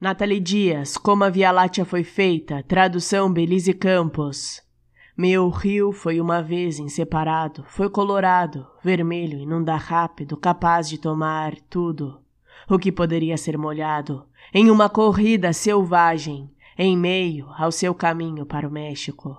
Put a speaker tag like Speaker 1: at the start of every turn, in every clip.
Speaker 1: Nathalie Dias, Como a Via Láctea foi feita, tradução Belize Campos. Meu rio foi uma vez inseparado, foi colorado, vermelho, inunda rápido, capaz de tomar tudo. O que poderia ser molhado, em uma corrida selvagem, em meio ao seu caminho para o México.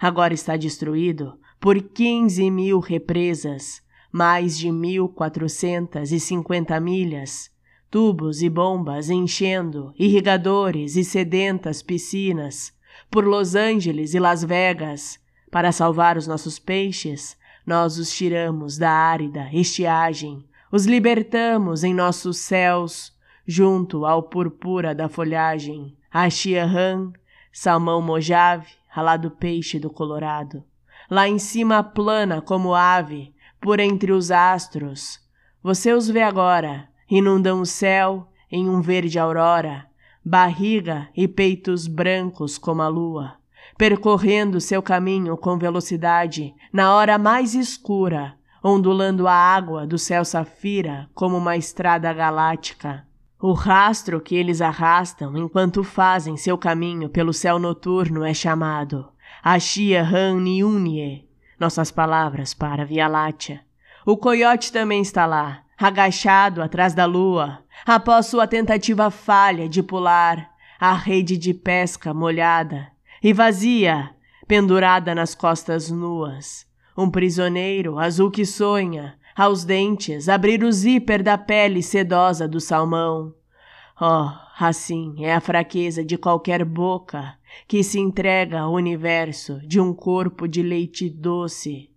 Speaker 1: Agora está destruído por 15 mil represas, mais de 1.450 milhas, tubos e bombas enchendo, irrigadores e sedentas piscinas, por Los Angeles e Las Vegas, para salvar os nossos peixes, nós os tiramos da árida estiagem, os libertamos em nossos céus, junto ao purpura da folhagem, a Xiahan, salmão mojave, ralado peixe do Colorado. Lá em cima plana como ave, por entre os astros. Você os vê agora, inundam o céu em um verde aurora, barriga e peitos brancos como a lua, percorrendo seu caminho com velocidade na hora mais escura, ondulando a água do céu safira como uma estrada galáctica. O rastro que eles arrastam enquanto fazem seu caminho pelo céu noturno é chamado Ashia Han Niunie, nossas palavras para Via Láctea. O coiote também está lá, agachado atrás da lua, após sua tentativa falha de pular a rede de pesca molhada e vazia, pendurada nas costas nuas. Um prisioneiro azul que sonha, aos dentes, abrir o zíper da pele sedosa do salmão. Oh, assim é a fraqueza de qualquer boca que se entrega ao universo de um corpo de leite doce.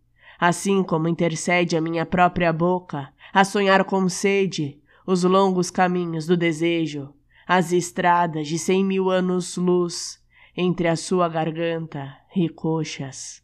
Speaker 1: Assim como intercede a minha própria boca a sonhar com sede os longos caminhos do desejo, as estradas de cem mil anos luz entre a sua garganta e coxas.